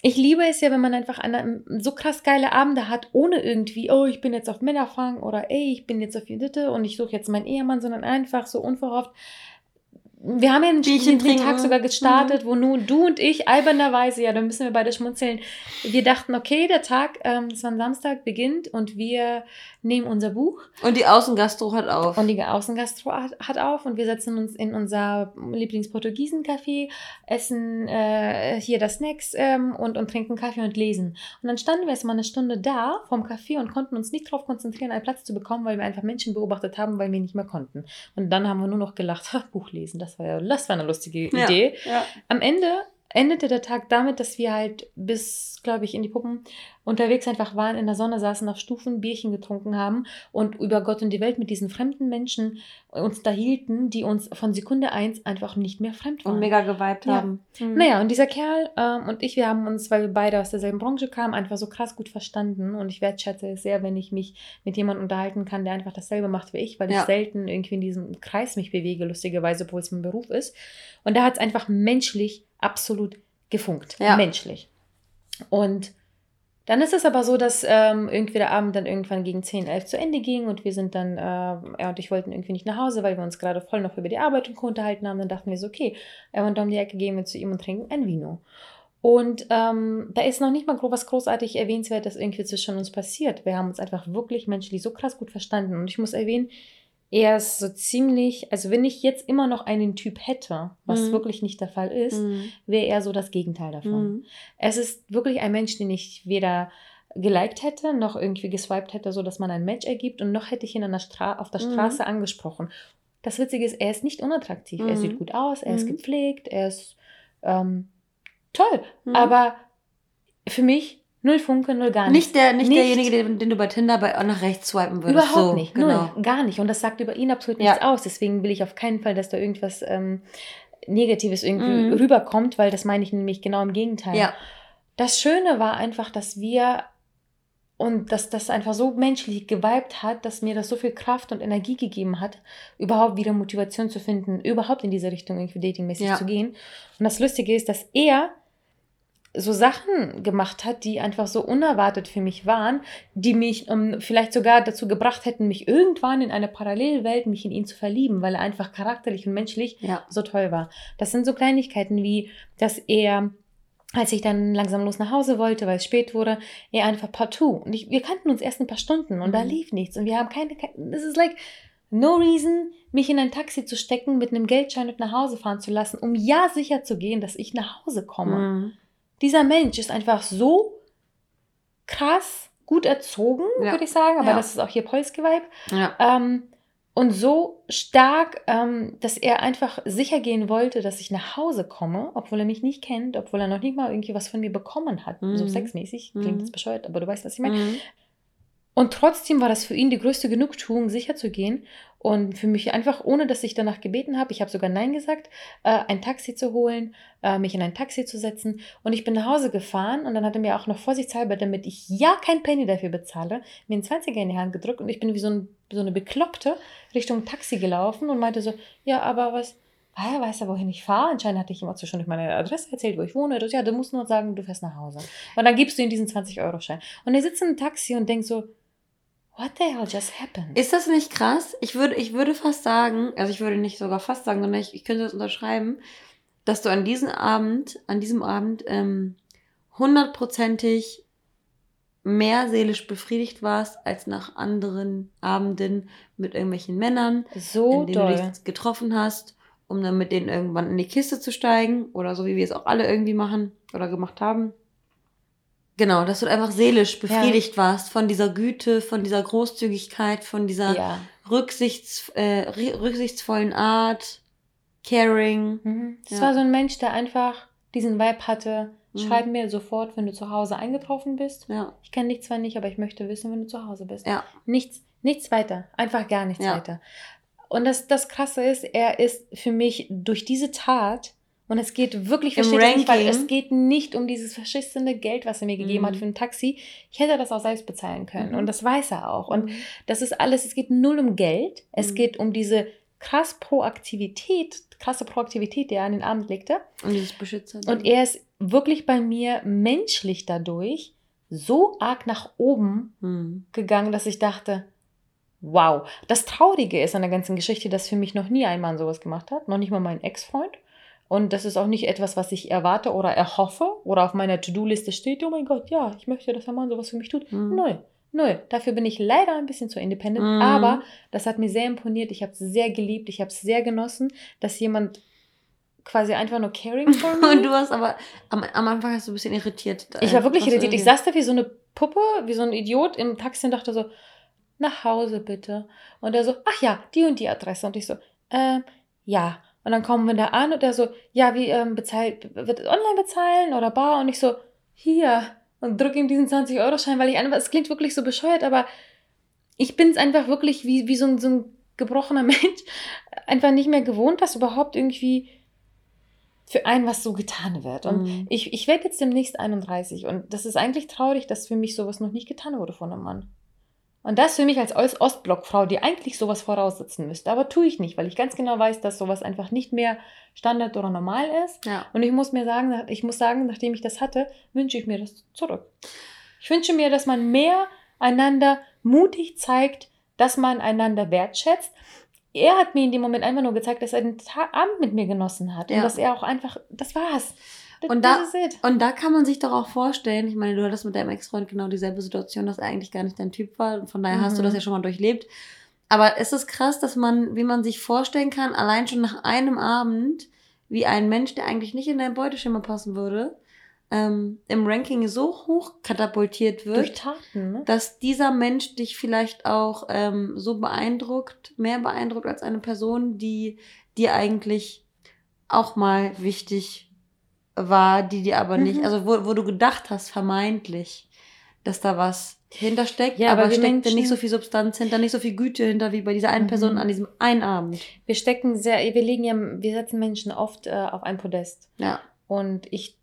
ich liebe es ja, wenn man einfach eine, so krass geile Abende hat, ohne irgendwie, oh, ich bin jetzt auf Männerfang oder ey, ich bin jetzt auf Judite und ich suche jetzt meinen Ehemann, sondern einfach so unverhofft. Wir haben ja den, Bierchen den. Tag sogar gestartet, wo nun du und ich albernerweise, ja, da müssen wir beide schmunzeln, wir dachten, okay, der Tag, ähm, es war ein Samstag, beginnt und wir nehmen unser Buch Und die Außengastro hat auf. und die Außengastro hat, hat auf und wir setzen uns in unser Lieblingsportugiesen-Café, essen äh, hier das Snacks ähm, und, und trinken Kaffee und lesen. Und dann standen wir erstmal eine Stunde da vom Café und konnten uns nicht darauf konzentrieren, einen Platz zu bekommen, weil wir einfach Menschen beobachtet haben, weil wir nicht mehr konnten. Und dann haben wir nur noch gelacht, "Ha, Buch lesen, das war ja, das war eine lustige Ja. Idee. ja. Am Ende endete der Tag damit, dass wir halt bis, glaube ich, in die Puppen unterwegs einfach waren, in der Sonne saßen, auf Stufen Bierchen getrunken haben und über Gott und die Welt mit diesen fremden Menschen uns da hielten, die uns von Sekunde eins einfach nicht mehr fremd waren. Und mega geweibt Ja. haben. Mhm. Naja, und dieser Kerl ähm, und ich, wir haben uns, weil wir beide aus derselben Branche kamen, einfach so krass gut verstanden. Und ich wertschätze es sehr, wenn ich mich mit jemandem unterhalten kann, der einfach dasselbe macht wie ich, weil Ja. ich selten irgendwie in diesem Kreis mich bewege, lustigerweise, obwohl es mein Beruf ist. Und da hat es einfach menschlich absolut gefunkt. Ja. Menschlich. Und dann ist es aber so, dass ähm, irgendwie der Abend dann irgendwann gegen 10, 11 zu Ende ging und wir sind dann, äh, er und ich wollten irgendwie nicht nach Hause, weil wir uns gerade voll noch über die Arbeit und unterhalten haben. Dann dachten wir so, okay, er und um die Ecke gehen wir zu ihm und trinken ein Vino. Und ähm, da ist noch nicht mal was großartig Erwähnenswertes irgendwie zwischen uns passiert. Wir haben uns einfach wirklich menschlich so krass gut verstanden. Und ich muss erwähnen, er ist so ziemlich, also wenn ich jetzt immer noch einen Typ hätte, was Mhm. wirklich nicht der Fall ist, Mhm. wäre er so das Gegenteil davon. Mhm. Es ist wirklich ein Mensch, den ich weder geliked hätte, noch irgendwie geswiped hätte, so dass man ein Match ergibt und noch hätte ich ihn an der Stra auf der Mhm. Straße angesprochen. Das Witzige ist, er ist nicht unattraktiv. Er Mhm. sieht gut aus, er ist Mhm. gepflegt, er ist ähm, toll. Mhm. Aber für mich null Funke, null gar nichts. Nicht, der, nicht, Nicht. derjenige, den, den du bei Tinder bei, nach rechts swipen würdest. Überhaupt so, nicht, Genau. null, gar nicht. Und das sagt über ihn absolut Ja. nichts aus. Deswegen will ich auf keinen Fall, dass da irgendwas ähm, Negatives irgendwie Mhm. rüberkommt, weil das meine ich nämlich genau im Gegenteil. Ja. Das Schöne war einfach, dass wir und dass das einfach so menschlich geweibt hat, dass mir das so viel Kraft und Energie gegeben hat, überhaupt wieder Motivation zu finden, überhaupt in diese Richtung irgendwie datingmäßig Ja. zu gehen. Und das Lustige ist, dass er so Sachen gemacht hat, die einfach so unerwartet für mich waren, die mich um, vielleicht sogar dazu gebracht hätten, mich irgendwann in eine Parallelwelt, mich in ihn zu verlieben, weil er einfach charakterlich und menschlich Ja. so toll war. Das sind so Kleinigkeiten wie, dass er, als ich dann langsam los nach Hause wollte, weil es spät wurde, er einfach partout. Und ich, wir kannten uns erst ein paar Stunden und da Mhm. lief nichts. Und wir haben keine, das ist like no reason, mich in ein Taxi zu stecken, mit einem Geldschein und nach Hause fahren zu lassen, um ja sicher zu gehen, dass ich nach Hause komme. Mhm. Dieser Mensch ist einfach so krass gut erzogen, Ja. würde ich sagen. Aber Ja. das ist auch hier Polski-Vibe. Ja. Ähm, und so stark, ähm, dass er einfach sicher gehen wollte, dass ich nach Hause komme, obwohl er mich nicht kennt, obwohl er noch nicht mal irgendwie was von mir bekommen hat. Mhm. So sexmäßig. Klingt Mhm. jetzt bescheuert, aber du weißt, was ich meine. Mhm. Und trotzdem war das für ihn die größte Genugtuung, sicher zu gehen und für mich einfach, ohne dass ich danach gebeten habe, ich habe sogar Nein gesagt, äh, ein Taxi zu holen, äh, mich in ein Taxi zu setzen. Und ich bin nach Hause gefahren und dann hat er mir auch noch vorsichtshalber, damit ich ja kein Penny dafür bezahle, mir einen 20er in die Hand gedrückt und ich bin wie so, ein, so eine Bekloppte Richtung Taxi gelaufen und meinte so, ja, aber was, ah, weißt du, wohin ich fahre? Anscheinend hatte ich ihm auch zwischendurch meine Adresse erzählt, wo ich wohne. Ja, du musst nur sagen, du fährst nach Hause. Und dann gibst du ihm diesen 20-Euro-Schein. Und er sitzt im Taxi und denkt so, what the hell just happened? Ist das nicht krass? Ich würde, ich würde fast sagen, also ich würde nicht sogar fast sagen, sondern ich, ich könnte das unterschreiben, dass du an diesem Abend, an diesem Abend ähm, hundertprozentig mehr seelisch befriedigt warst als nach anderen Abenden mit irgendwelchen Männern, so in denen du doll. dich getroffen hast, um dann mit denen irgendwann in die Kiste zu steigen oder so wie wir es auch alle irgendwie machen oder gemacht haben. Genau, dass du einfach seelisch befriedigt warst von dieser Güte, von dieser Großzügigkeit, von dieser Ja. rücksichts, äh, rücksichtsvollen Art, caring. Mhm. Das Ja. war so ein Mensch, der einfach diesen Vibe hatte. Mhm. Schreib mir sofort, wenn du zu Hause eingetroffen bist. Ja, Ich kenne dich zwar nicht, aber ich möchte wissen, wenn du zu Hause bist. ja, Nichts, nichts weiter. Einfach gar nichts Ja. weiter. Und das, das Krasse ist, er ist für mich durch diese Tat, und es geht wirklich, Im versteht nicht, weil es geht nicht um dieses verschissene Geld, was er mir gegeben Mhm. hat für ein Taxi. Ich hätte das auch selbst bezahlen können. Mhm. Und das weiß er auch. Und das ist alles, es geht null um Geld. Es Mhm. geht um diese krass Proaktivität, krasse Proaktivität, die er an den Abend legte. Und dieses Beschützer. Und er ist wirklich bei mir menschlich dadurch so arg nach oben Mhm. gegangen, dass ich dachte, wow. Das Traurige ist an der ganzen Geschichte, dass für mich noch nie ein Mann sowas gemacht hat, noch nicht mal mein Ex-Freund. Und das ist auch nicht etwas, was ich erwarte oder erhoffe oder auf meiner To-Do-Liste steht, oh mein Gott, ja, ich möchte, dass ein Mann sowas für mich tut. Mhm. Null. Null. Dafür bin ich leider ein bisschen zu independent, Mhm. aber das hat mir sehr imponiert. Ich habe es sehr geliebt, ich habe es sehr genossen, dass jemand quasi einfach nur caring for me. Und du hast aber, am, am Anfang hast du ein bisschen irritiert. Ich war wirklich Warst irritiert. Ich saß da wie so eine Puppe, wie so ein Idiot im Taxi und dachte so, nach Hause bitte. Und er so, ach ja, die und die Adresse. Und ich so, ähm, ja. Und dann kommen wir da an und er so, ja, wie ähm, bezahlt, wird es online bezahlen oder bar? Und ich so, hier. Und drücke ihm diesen 20-Euro-Schein, weil ich einfach, es klingt wirklich so bescheuert, aber ich bin es einfach wirklich wie, wie so, ein, so ein gebrochener Mensch, einfach nicht mehr gewohnt, dass überhaupt irgendwie für einen was so getan wird. Und Mhm. ich, ich werde jetzt demnächst 31 und das ist eigentlich traurig, dass für mich sowas noch nicht getan wurde von einem Mann. Und das für mich als Ost- Ostblockfrau, die eigentlich sowas voraussetzen müsste. Aber tue ich nicht, weil ich ganz genau weiß, dass sowas einfach nicht mehr Standard oder normal ist. Ja. Und ich muss mir sagen, ich muss sagen, nachdem ich das hatte, wünsche ich mir das zurück. Ich wünsche mir, dass man mehr einander mutig zeigt, dass man einander wertschätzt. Er hat mir in dem Moment einfach nur gezeigt, dass er den Abend mit mir genossen hat. Ja. Und dass er auch einfach, das war's. Das, Und da- ist. Und da kann man sich doch auch vorstellen, ich meine, du hattest mit deinem Ex-Freund genau dieselbe Situation, dass er eigentlich gar nicht dein Typ war. Und von daher hast du Mhm. das ja schon mal durchlebt. Aber es ist krass, dass man, wie man sich vorstellen kann, allein schon nach einem Abend, wie ein Mensch, der eigentlich nicht in dein Beuteschema passen würde, ähm, im Ranking so hoch katapultiert wird. Durch Taten, ne? dass dieser Mensch dich vielleicht auch ähm, so beeindruckt, mehr beeindruckt als eine Person, die dir eigentlich auch mal wichtig war, die dir aber nicht, Mhm. also wo, wo du gedacht hast, vermeintlich, dass da was hintersteckt, Ja, aber aber steckt da nicht so viel Substanz hinter, nicht so viel Güte hinter wie bei dieser einen Mhm. Person an diesem einen Abend. Wir stecken sehr, wir legen ja, wir setzen Menschen oft äh, auf ein Podest. Ja. Und ich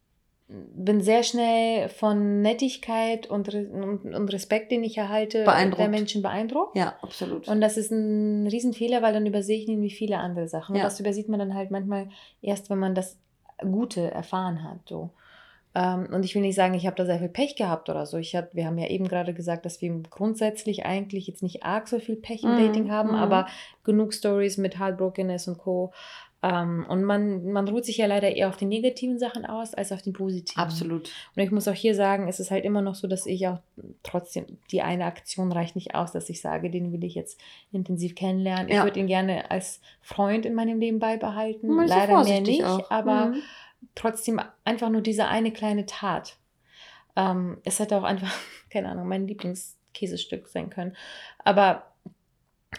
bin sehr schnell von Nettigkeit und, und, und Respekt, den ich erhalte, der Menschen beeindruckt. Ja, absolut. Und das ist ein Riesenfehler, weil dann übersehe ich nämlich viele andere Sachen. Ja. Und das übersieht man dann halt manchmal erst, wenn man das Gute erfahren hat. So. Ähm, und ich will nicht sagen, ich habe da sehr viel Pech gehabt oder so. Ich hab, wir haben ja eben gerade gesagt, dass wir grundsätzlich eigentlich jetzt nicht arg so viel Pech im Mhm, Dating haben, mhm. aber genug Stories mit Heartbrokenness und Co. Ähm, und man, man ruht sich ja leider eher auf die negativen Sachen aus, als auf die positiven. absolut. Und ich muss auch hier sagen, es ist halt immer noch so, dass ich auch trotzdem, die eine Aktion reicht nicht aus, dass ich sage, den will ich jetzt intensiv kennenlernen. Ich Ja. würde ihn gerne als Freund in meinem Leben beibehalten. Man Leider mehr nicht, auch. aber Mhm. trotzdem einfach nur diese eine kleine Tat. Ähm, es hätte auch einfach, keine Ahnung, mein Lieblingskäsestück sein können. Aber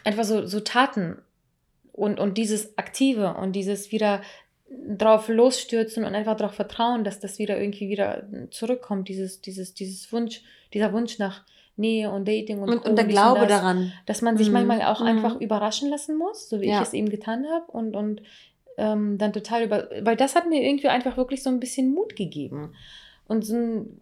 einfach so, so Taten und, und dieses Aktive und dieses wieder drauf losstürzen und einfach darauf vertrauen, dass das wieder irgendwie wieder zurückkommt, dieses, dieses, dieses Wunsch, dieser Wunsch nach Nähe und Dating und, Und, und der Glaube das daran. dass man sich Mhm. manchmal auch Mhm. einfach überraschen lassen muss, so wie Ja. ich es eben getan habe und, und ähm, dann total über, weil das hat mir irgendwie einfach wirklich so ein bisschen Mut gegeben und so ein,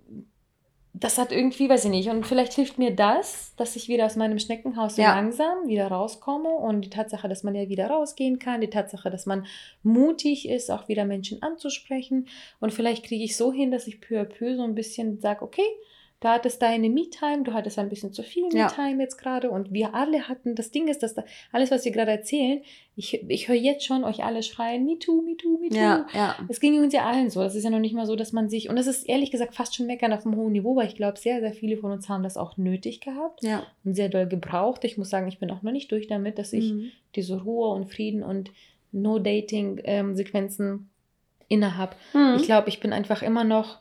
das hat irgendwie, weiß ich nicht, und vielleicht hilft mir das, dass ich wieder aus meinem Schneckenhaus so Ja. langsam wieder rauskomme und die Tatsache, dass man ja wieder rausgehen kann, die Tatsache, dass man mutig ist, auch wieder Menschen anzusprechen und vielleicht kriege ich so hin, dass ich peu à peu so ein bisschen sage, okay, du hattest deine Me-Time, du hattest ein bisschen zu viel Ja. Me-Time jetzt gerade und wir alle hatten, das Ding ist, dass da, alles, was wir gerade erzählen, ich, ich höre jetzt schon euch alle schreien, me too, me too, me too. Ja, ja. Es ging uns ja allen so. Das ist ja noch nicht mal so, dass man sich, und das ist ehrlich gesagt fast schon meckern auf einem hohen Niveau, weil ich glaube, sehr, sehr viele von uns haben das auch nötig gehabt Ja. und sehr doll gebraucht. Ich muss sagen, ich bin auch noch nicht durch damit, dass ich Mhm. diese Ruhe und Frieden und No-Dating-Sequenzen innehab. Mhm. Ich glaube, ich bin einfach immer noch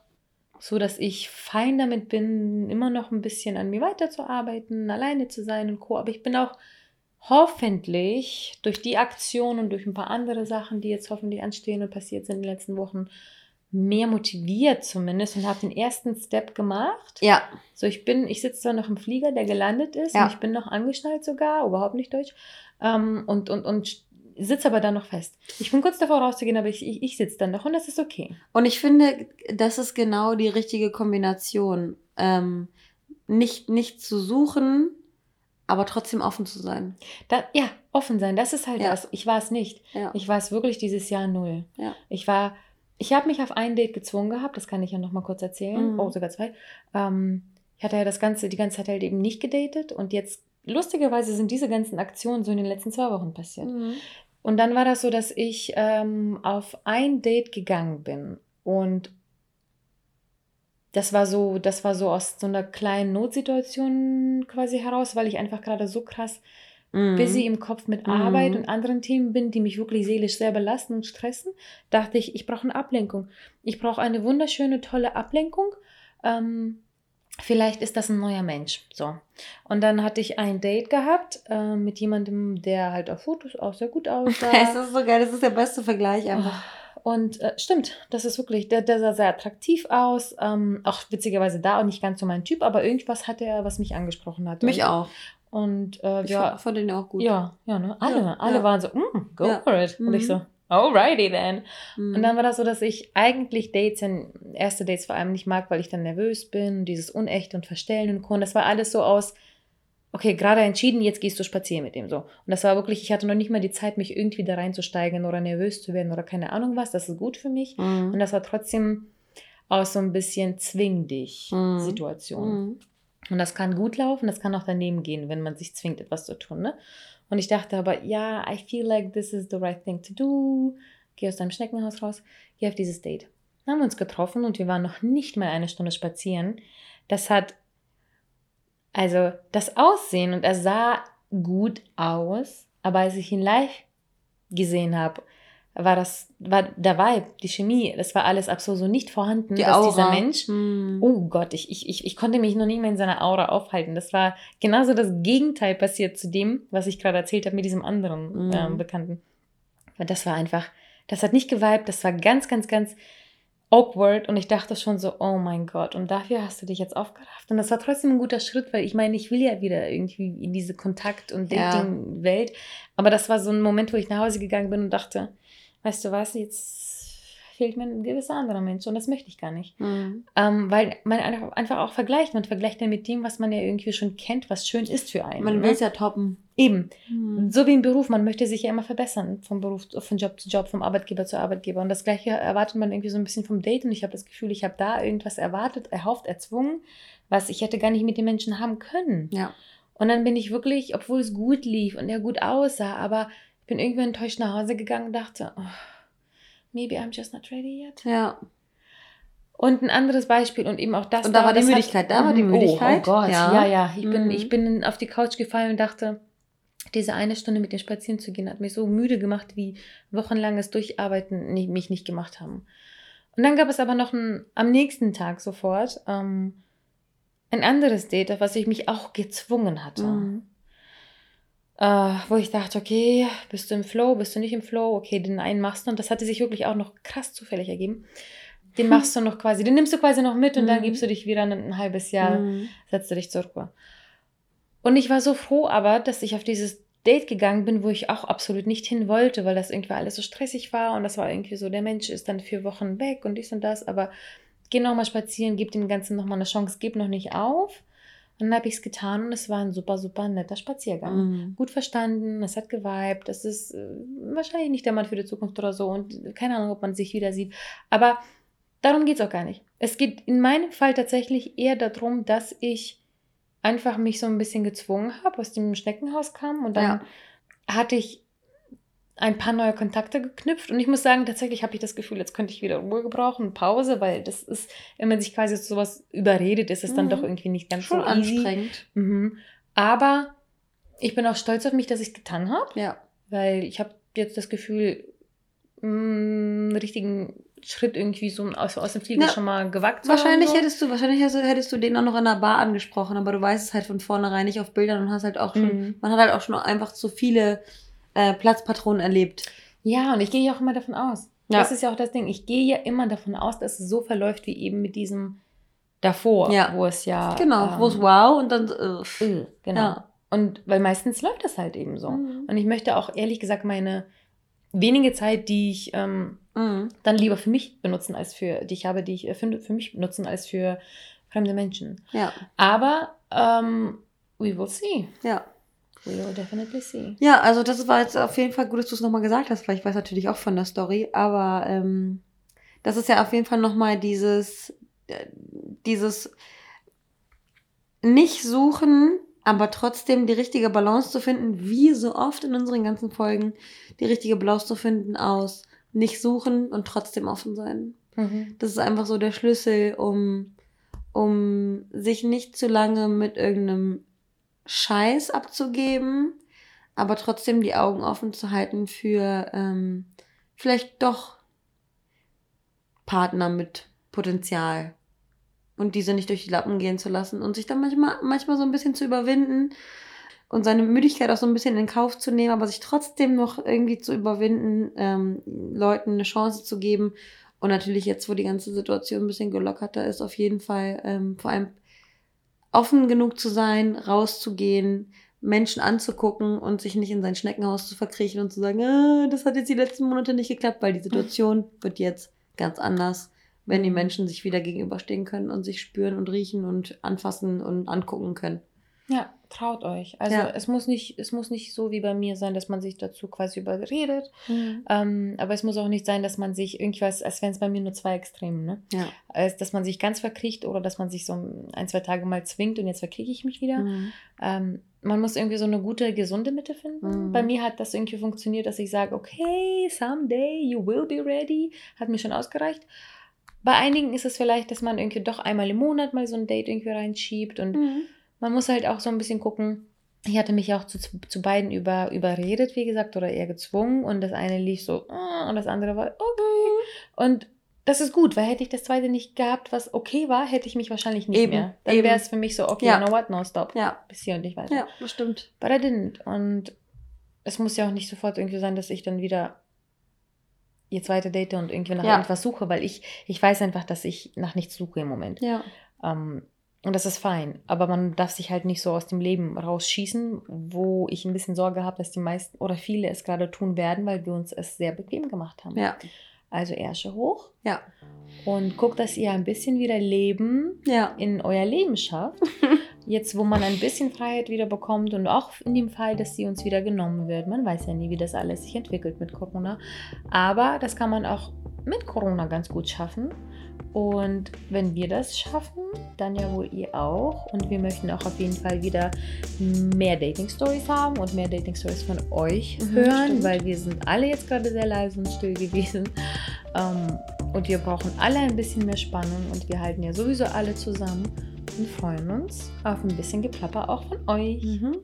so, dass ich fein damit bin, immer noch ein bisschen an mir weiterzuarbeiten, alleine zu sein und Co. Aber ich bin auch hoffentlich durch die Aktion und durch ein paar andere Sachen, die jetzt hoffentlich anstehen und passiert sind in den letzten Wochen, mehr motiviert zumindest und habe den ersten Step gemacht. Ja. So, ich bin, ich sitze zwar noch im Flieger, der gelandet ist, Ja. und ich bin noch angeschnallt sogar, überhaupt nicht deutsch, ähm, und, und, und sitze aber dann noch fest. Ich bin kurz davor rauszugehen, aber ich, ich, ich sitze dann noch und das ist okay. Und ich finde, das ist genau die richtige Kombination. Ähm, nicht, nicht zu suchen, aber trotzdem offen zu sein. Da, ja, offen sein, das ist halt Ja. das. Ich war es nicht. Ja. Ich war es wirklich dieses Jahr null. Ja. Ich war, ich habe mich auf ein Date gezwungen gehabt, das kann ich ja noch mal kurz erzählen. Mhm. Oh, sogar zwei. Ähm, ich hatte ja das Ganze, die ganze Zeit halt eben nicht gedatet und jetzt, lustigerweise sind diese ganzen Aktionen so in den letzten zwei Wochen passiert. Mhm. Und dann war das so, dass ich ähm, auf ein Date gegangen bin und das war so, das war so aus so einer kleinen Notsituation quasi heraus, weil ich einfach gerade so krass Mhm. busy im Kopf mit Mhm. Arbeit und anderen Themen bin, die mich wirklich seelisch sehr belasten und stressen, dachte ich, ich brauche eine Ablenkung. Ich brauche eine wunderschöne, tolle Ablenkung. Ähm, vielleicht ist das ein neuer Mensch. So. Und dann hatte ich ein Date gehabt äh, mit jemandem, der halt auf Fotos auch sehr gut aussah. Es ist so geil, das ist der beste Vergleich einfach. Und äh, stimmt, das ist wirklich, der, der sah sehr attraktiv aus. Ähm, auch witzigerweise da auch nicht ganz so mein Typ, aber irgendwas hatte er, was mich angesprochen hat. Mich und, auch. Und äh, Ich ja, fand, fand den auch gut. ja, ja, ne? Alle, Ja, alle ja. waren so, mm, go Ja. for it. Und ich Mhm. so, alrighty then. Mhm. Und dann war das so, dass ich eigentlich Dates, erste Dates vor allem nicht mag, weil ich dann nervös bin, und dieses Unecht und Verstellen und Co. Und das war alles so aus, okay, gerade entschieden, jetzt gehst du spazieren mit dem so. Und das war wirklich, ich hatte noch nicht mal die Zeit, mich irgendwie da reinzusteigen oder nervös zu werden oder keine Ahnung was. Das ist gut für mich. Und Mhm. das war trotzdem aus so ein bisschen zwing dich Mhm. Situation. Mhm. Und das kann gut laufen, das kann auch daneben gehen, wenn man sich zwingt, etwas zu tun. Ne? Und ich dachte aber, ja, I feel like this is the right thing to do. Geh aus deinem Schneckenhaus raus, geh auf dieses Date. Dann haben wir uns getroffen und wir waren noch nicht mal eine Stunde spazieren. Das hat, also das Aussehen und er sah gut aus, aber als ich ihn live gesehen habe, war das, war der Vibe, die Chemie, das war alles absolut so nicht vorhanden, Die dass Aura. dieser Mensch Mhm. Oh Gott, ich, ich, ich, ich konnte mich noch nie mehr in seiner Aura aufhalten. Das war genauso das Gegenteil passiert zu dem, was ich gerade erzählt habe mit diesem anderen Mhm. ähm, Bekannten. Und das war einfach, das hat nicht geweibt, das war ganz, ganz, ganz awkward und ich dachte schon so, oh mein Gott, und dafür hast du dich jetzt aufgerafft. Und das war trotzdem ein guter Schritt, weil ich meine, ich will ja wieder irgendwie in diese Kontakt- und Ja. Dating-Welt. Aber das war so ein Moment, wo ich nach Hause gegangen bin und dachte, weißt du was, jetzt fehlt mir ein gewisser anderer Mensch und das möchte ich gar nicht. Mhm. Ähm, weil man einfach, auch vergleicht. Man vergleicht ja mit dem, was man ja irgendwie schon kennt, was schön ist für einen. Man ne? will es ja toppen. Eben. Mhm. So wie im Beruf, man möchte sich ja immer verbessern, vom Beruf, von Job zu Job, vom Arbeitgeber zu Arbeitgeber. Und das Gleiche erwartet man irgendwie so ein bisschen vom Date. Und ich habe das Gefühl, ich habe da irgendwas erwartet, erhofft, erzwungen, was ich hätte gar nicht mit den Menschen haben können. Ja. Und dann bin ich wirklich, obwohl es gut lief und er gut aussah, aber bin irgendwie enttäuscht nach Hause gegangen und dachte, oh, maybe I'm just not ready yet. Ja. Und ein anderes Beispiel und eben auch das. Und da war die Müdigkeit, da war die Mhm. Müdigkeit, Oh, oh Gott, ja. ja, ja. Ich, Mhm. bin, ich bin auf die Couch gefallen und dachte, diese eine Stunde mit dem Spazieren zu gehen, hat mich so müde gemacht, wie wochenlanges Durcharbeiten mich nicht gemacht haben. Und dann gab es aber noch ein, am nächsten Tag sofort ähm, ein anderes Date, auf was ich mich auch gezwungen hatte. Mhm. Äh, wo ich dachte, okay, bist du im Flow, bist du nicht im Flow, okay, den einen machst du und das hatte sich wirklich auch noch krass zufällig ergeben. Den machst du noch quasi, den nimmst du quasi noch mit und dann Mhm. gibst du dich wieder ein, ein halbes Jahr, Mhm. setzt du dich zur Ruhe. Und ich war so froh aber, dass ich auf dieses Date gegangen bin, wo ich auch absolut nicht hin wollte, weil das irgendwie alles so stressig war und das war irgendwie so, der Mensch ist dann vier Wochen weg und dies und das, aber geh noch mal spazieren, gib dem Ganzen noch mal eine Chance, gib noch nicht auf. Und dann habe ich es getan und es war ein super, super netter Spaziergang Mhm. gut verstanden, es hat geweibt, das ist äh, wahrscheinlich nicht der Mann für die Zukunft oder so und keine Ahnung, ob man sich wieder sieht. Aber darum geht es auch gar nicht. Es geht in meinem Fall tatsächlich eher darum, dass ich einfach mich so ein bisschen gezwungen habe, aus dem Schneckenhaus kam und dann Ja. hatte ich ein paar neue Kontakte geknüpft und ich muss sagen, tatsächlich habe ich das Gefühl, jetzt könnte ich wieder Ruhe gebrauchen, Pause, weil das ist, wenn man sich quasi zu sowas überredet, ist es dann Mhm. doch irgendwie nicht ganz Schon so anstrengend. Mhm. Aber ich bin auch stolz auf mich, dass ich es getan habe, Ja. weil ich habe jetzt das Gefühl, mh, einen richtigen Schritt irgendwie so aus, aus dem Flieger Na, schon mal gewagt Wahrscheinlich so. hättest du, wahrscheinlich hättest du, hättest du den auch noch in der Bar angesprochen, aber du weißt es halt von vornherein nicht auf Bildern und hast halt auch schon, Mhm. man hat halt auch schon einfach zu viele äh, Platzpatronen erlebt. Ja, und ich gehe ja auch immer davon aus. Ja. Das ist ja auch das Ding. Ich gehe ja immer davon aus, dass es so verläuft wie eben mit diesem davor, ja. wo es ja. Genau, ähm, wo es wow und dann. Äh, äh genau. Ja. Und weil meistens läuft das halt eben so. Mhm. Und ich möchte auch ehrlich gesagt meine wenige Zeit, die ich ähm, mhm. dann lieber für mich benutzen als für, die ich habe, die ich äh, für, für mich benutzen als für fremde Menschen. Ja. Aber ähm, we will see. Ja. We will definitely see. Ja, also das war jetzt auf jeden Fall gut, dass du es nochmal gesagt hast, weil ich weiß natürlich auch von der Story, aber ähm, das ist ja auf jeden Fall nochmal dieses, äh, dieses nicht suchen, aber trotzdem die richtige Balance zu finden, wie so oft in unseren ganzen Folgen, die richtige Balance zu finden aus nicht suchen und trotzdem offen sein. Mhm. Das ist einfach so der Schlüssel, um, um sich nicht zu lange mit irgendeinem Scheiß abzugeben, aber trotzdem die Augen offen zu halten für ähm, vielleicht doch Partner mit Potenzial und diese nicht durch die Lappen gehen zu lassen und sich dann manchmal, manchmal so ein bisschen zu überwinden und seine Müdigkeit auch so ein bisschen in Kauf zu nehmen, aber sich trotzdem noch irgendwie zu überwinden, ähm, Leuten eine Chance zu geben. Und natürlich jetzt, wo die ganze Situation ein bisschen gelockerter ist, auf jeden Fall ähm, vor allem offen genug zu sein, rauszugehen, Menschen anzugucken und sich nicht in sein Schneckenhaus zu verkriechen und zu sagen, ah, das hat jetzt die letzten Monate nicht geklappt, weil die Situation wird jetzt ganz anders wenn die Menschen sich wieder gegenüberstehen können und sich spüren und riechen und anfassen und angucken können. Ja, traut euch. Also ja. es muss nicht, es muss nicht so wie bei mir sein, dass man sich dazu quasi überredet. Mhm. Ähm, aber es muss auch nicht sein, dass man sich irgendwas, als wenn es bei mir nur zwei Extreme, ne? Ja. Als dass man sich ganz verkriecht oder dass man sich so ein, zwei Tage mal zwingt und jetzt verkriege ich mich wieder. Mhm. Ähm, man muss irgendwie so eine gute, gesunde Mitte finden. Mhm. Bei mir hat das irgendwie funktioniert, dass ich sage, okay, someday you will be ready. Hat mir schon ausgereicht. Bei einigen ist es vielleicht, dass man irgendwie doch einmal im Monat mal so ein Date irgendwie reinschiebt und mhm. Man muss halt auch so ein bisschen gucken. Ich hatte mich auch zu, zu beiden über, überredet, wie gesagt, oder eher gezwungen und das eine lief so uh, und das andere war okay. Mhm. Und das ist gut, weil hätte ich das zweite nicht gehabt, was okay war, hätte ich mich wahrscheinlich nicht eben, mehr. Dann wäre es für mich so, okay, ja. know what, no stop. Ja. Bis hier und nicht weiter. Ja, das stimmt. But I didn't. Und es muss ja auch nicht sofort irgendwie sein, dass ich dann wieder ihr zweite Date und irgendwie nach ja. irgendwas suche, weil ich, ich weiß einfach, dass ich nach nichts suche im Moment. Ja. Ähm, und das ist fein. Aber man darf sich halt nicht so aus dem Leben rausschießen, wo ich ein bisschen Sorge habe, dass die meisten oder viele es gerade tun werden, weil wir uns es sehr bequem gemacht haben. Ja. Also Ärsche hoch. Ja. Und guckt, dass ihr ein bisschen wieder Leben ja. in euer Leben schafft. Jetzt, wo man ein bisschen Freiheit wieder bekommt und auch in dem Fall, dass sie uns wieder genommen wird. Man weiß ja nie, wie das alles sich entwickelt mit Corona. Aber das kann man auch mit Corona ganz gut schaffen. Und wenn wir das schaffen, dann ja wohl ihr auch. Und wir möchten auch auf jeden Fall wieder mehr Dating-Stories haben und mehr Dating-Stories von euch mhm, hören, stimmt. weil wir sind alle jetzt gerade sehr leise und still gewesen. Ähm, und wir brauchen alle ein bisschen mehr Spannung und wir halten ja sowieso alle zusammen und freuen uns auf ein bisschen Geplapper auch von euch. Mhm.